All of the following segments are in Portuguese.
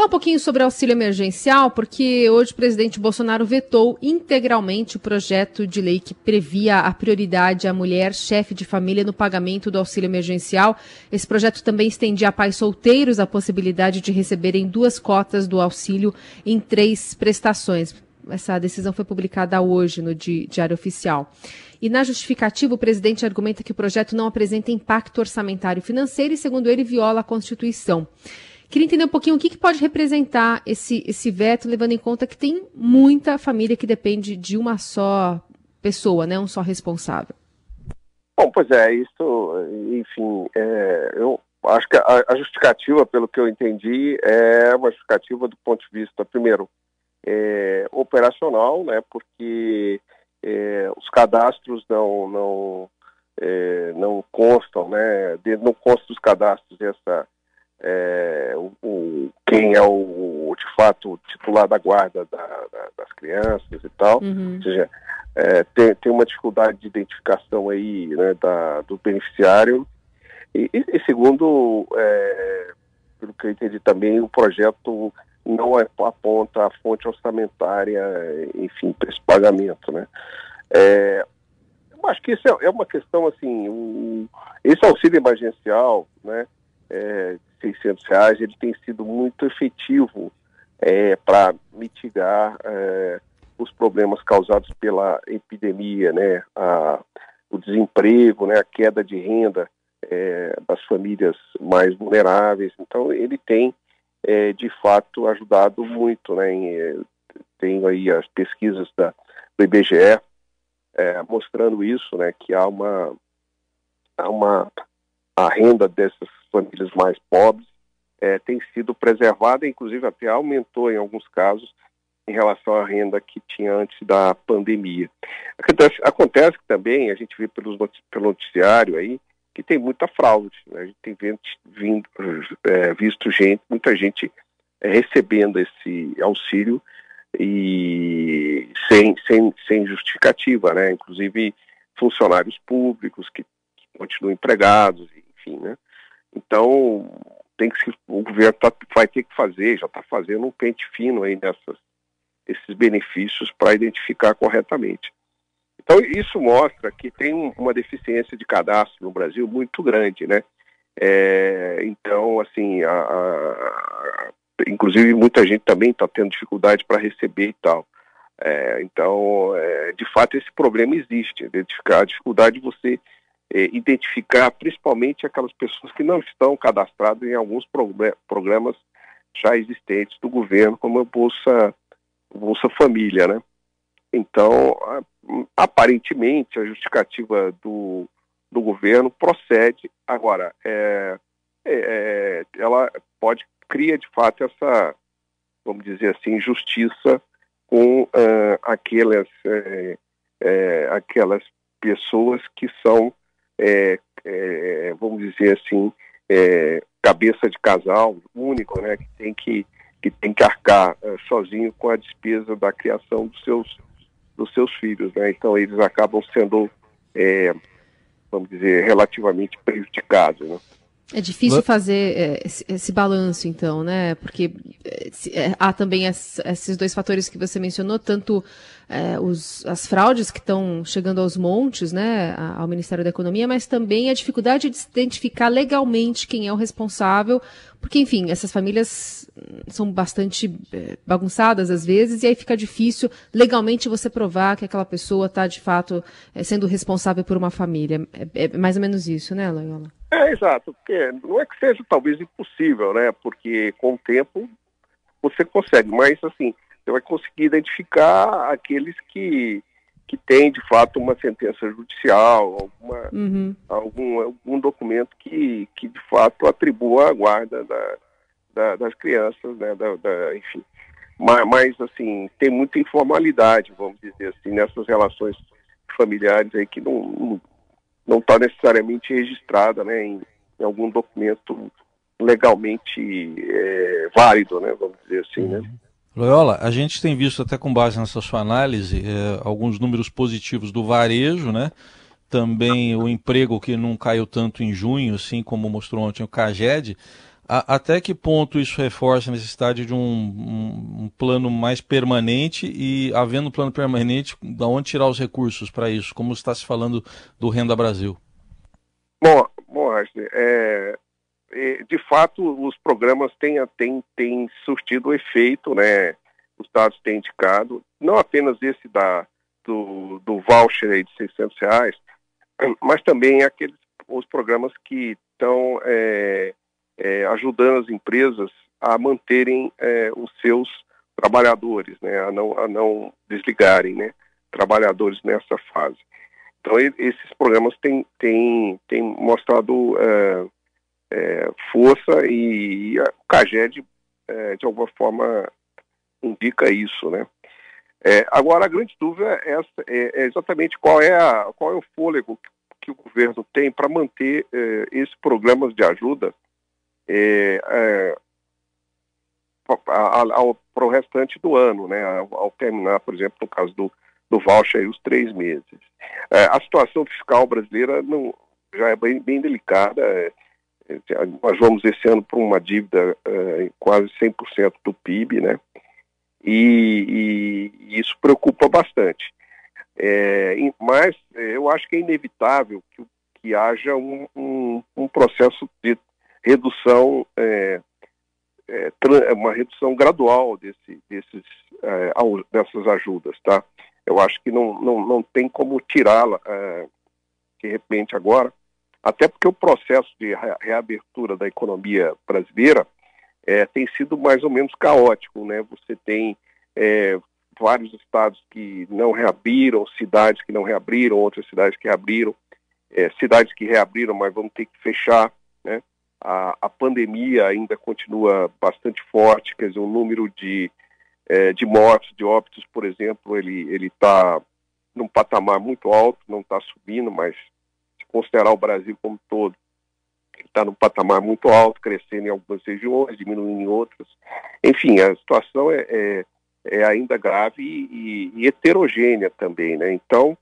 Falar um pouquinho sobre auxílio emergencial, porque hoje o presidente Bolsonaro vetou integralmente o projeto de lei que previa a prioridade à mulher chefe de família no pagamento do auxílio emergencial. Esse projeto também estendia a pais solteiros a possibilidade de receberem duas cotas do auxílio em três prestações. Essa decisão foi publicada hoje no Diário Oficial. E na justificativa, o presidente argumenta que o projeto não apresenta impacto orçamentário financeiro e, segundo ele, viola a Constituição. Queria entender um pouquinho o que, que pode representar esse, esse veto, levando em conta que tem muita família que depende de uma só pessoa, né, um só responsável. Bom, pois é, isso, enfim, é, eu acho que a, a, justificativa, pelo que eu entendi, é uma justificativa do ponto de vista, primeiro, é, operacional, né, porque é, os cadastros não, não, é, não constam, né, não constam dos cadastros essa é, o, o, quem é o, de fato, o titular da guarda da, da, das crianças e tal. Uhum. Ou seja, é, tem, tem uma dificuldade de identificação aí né, da, do beneficiário. E, e, e segundo, é, pelo que eu entendi também, o projeto não é, aponta a fonte orçamentária, enfim, para esse pagamento, né? É, eu acho que isso é, é uma questão, assim, um, esse auxílio emergencial, né, é, 600 reais, ele tem sido muito efetivo é, para mitigar é, os problemas causados pela epidemia, né, a, o desemprego, né, a queda de renda é, das famílias mais vulneráveis. Então, ele tem, é, de fato, ajudado muito. Né, em, é, tenho aí as pesquisas da, do IBGE é, mostrando isso, né, que há uma, há uma a renda dessas famílias mais pobres é, tem sido preservada, inclusive até aumentou em alguns casos em relação à renda que tinha antes da pandemia. Acontece, acontece que também, a gente vê pelos pelo noticiário aí, que tem muita fraude. Né? A gente tem vindo, vindo, é, visto gente, muita gente é, recebendo esse auxílio e sem, sem, sem justificativa, né? Inclusive funcionários públicos que, que continuam empregados, enfim, né? Então, tem que o governo tá, vai ter que fazer, já está fazendo um pente fino aí nessas, esses benefícios para identificar corretamente. Então, isso mostra que tem uma deficiência de cadastro no Brasil muito grande, né? É, então, assim, a, a, inclusive muita gente também está tendo dificuldade para receber e tal. É, então, é, de fato, esse problema existe, identificar a dificuldade de você identificar principalmente aquelas pessoas que não estão cadastradas em alguns programas já existentes do governo, como a Bolsa, Bolsa Família, né? Então, aparentemente, a justificativa do, do governo procede. Agora, é, é, é, ela pode, cria de fato essa, vamos dizer assim, justiça com uh, aquelas, é, é, aquelas pessoas que são é, é, vamos dizer assim, é, cabeça de casal único, né, que tem que, que, tem que arcar é, sozinho com a despesa da criação dos seus, dos seus filhos. Né? Então, eles acabam sendo, é, vamos dizer, relativamente prejudicados. Né? É difícil fazer é, esse, esse, balanço, então, né? Porque é, é há também esses dois fatores que você mencionou, tanto é, os, as fraudes que estão chegando aos montes, né, ao Ministério da Economia, mas também a dificuldade de se identificar legalmente quem é o responsável, porque, enfim, essas famílias são bastante bagunçadas às vezes, e aí fica difícil legalmente você provar que aquela pessoa está, de fato, sendo responsável por uma família. É, é mais ou menos isso, né, Loyola? É, exato, porque não é que seja talvez impossível, né? Porque com o tempo você consegue, mas assim, você vai conseguir identificar aqueles que, que têm de fato uma sentença judicial, alguma, uhum. algum, algum documento que, que de fato atribua a guarda da, da, das crianças, né? Da, da enfim. Mas, mas, assim, tem muita informalidade, vamos dizer assim, nessas relações familiares aí que não, não não está necessariamente registrada né, em, em, algum documento legalmente é, válido, né, vamos dizer assim, né? Loyola, a gente tem visto até com base nessa sua análise é, alguns números positivos do varejo, né? Também o emprego que não caiu tanto em junho, assim como mostrou ontem o Caged. A, até que ponto isso reforça a necessidade de um, um, um, plano mais permanente e, havendo um plano permanente, da onde tirar os recursos para isso? Como está se falando do Renda Brasil? Bom, bom é, de fato, os programas têm, têm, têm surtido efeito, né? Os dados têm indicado, não apenas esse da, do, do voucher de 600 reais, mas também aqueles os programas que estão é, é, ajudando as empresas a manterem é, os seus trabalhadores, né, a não, a não desligarem né, trabalhadores nessa fase. Então, esses programas têm, têm, têm mostrado é, é, força e, e, o CAGED, é, de alguma forma, indica isso, né? É, agora, a grande dúvida é, é, é, exatamente qual é, a, qual é o fôlego que, que o governo tem para manter é, esses programas de ajuda para o restante do ano, né? Ao, ao, terminar, por exemplo, no caso do, do voucher, os três meses. a situação fiscal brasileira não, já é bem, bem delicada. Nós vamos esse ano para uma dívida uh, quase 100% do PIB, né? E, e, isso preocupa bastante. É, mas é, eu acho que é inevitável que, que haja um, um, um processo de redução, é, é, uma redução gradual desse, desses, é, dessas ajudas, tá? Eu acho que não, não, não tem como tirá-la é, de repente agora, até porque o processo de reabertura da economia brasileira é, tem sido mais ou menos caótico, né? Você tem é, vários estados que não reabriram, cidades que não reabriram, outras cidades que reabriram, é, cidades que reabriram, mas vão ter que fechar? A, a pandemia ainda continua bastante forte, quer dizer, o número de, é, de mortes, de óbitos, por exemplo, ele está num patamar muito alto, não está subindo, mas considerar o Brasil como todo, está num patamar muito alto, crescendo em algumas regiões, diminuindo em outras. Enfim, a situação é, é, é ainda grave e, e, heterogênea também, né? Então,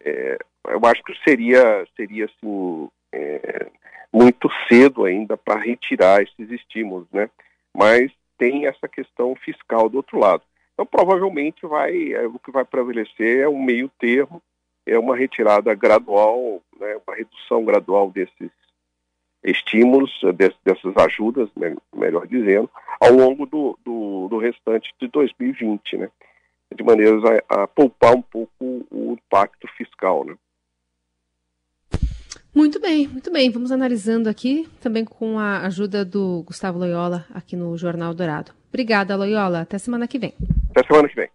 é, eu acho que seria, seria assim, é, muito cedo ainda para retirar esses estímulos, né? Mas tem essa questão fiscal do outro lado. Então, provavelmente vai, é, o que vai prevalecer é um meio termo é uma retirada gradual, né, uma redução gradual desses estímulos, dessas ajudas, melhor dizendo, ao longo do, do, do restante de 2020, né, de maneiras a, a, poupar um pouco o impacto fiscal. Né. Muito bem, muito bem. Vamos analisando aqui, também com a ajuda do Gustavo Loyola, aqui no Jornal Dourado. Obrigada, Loyola. Até semana que vem. Até semana que vem.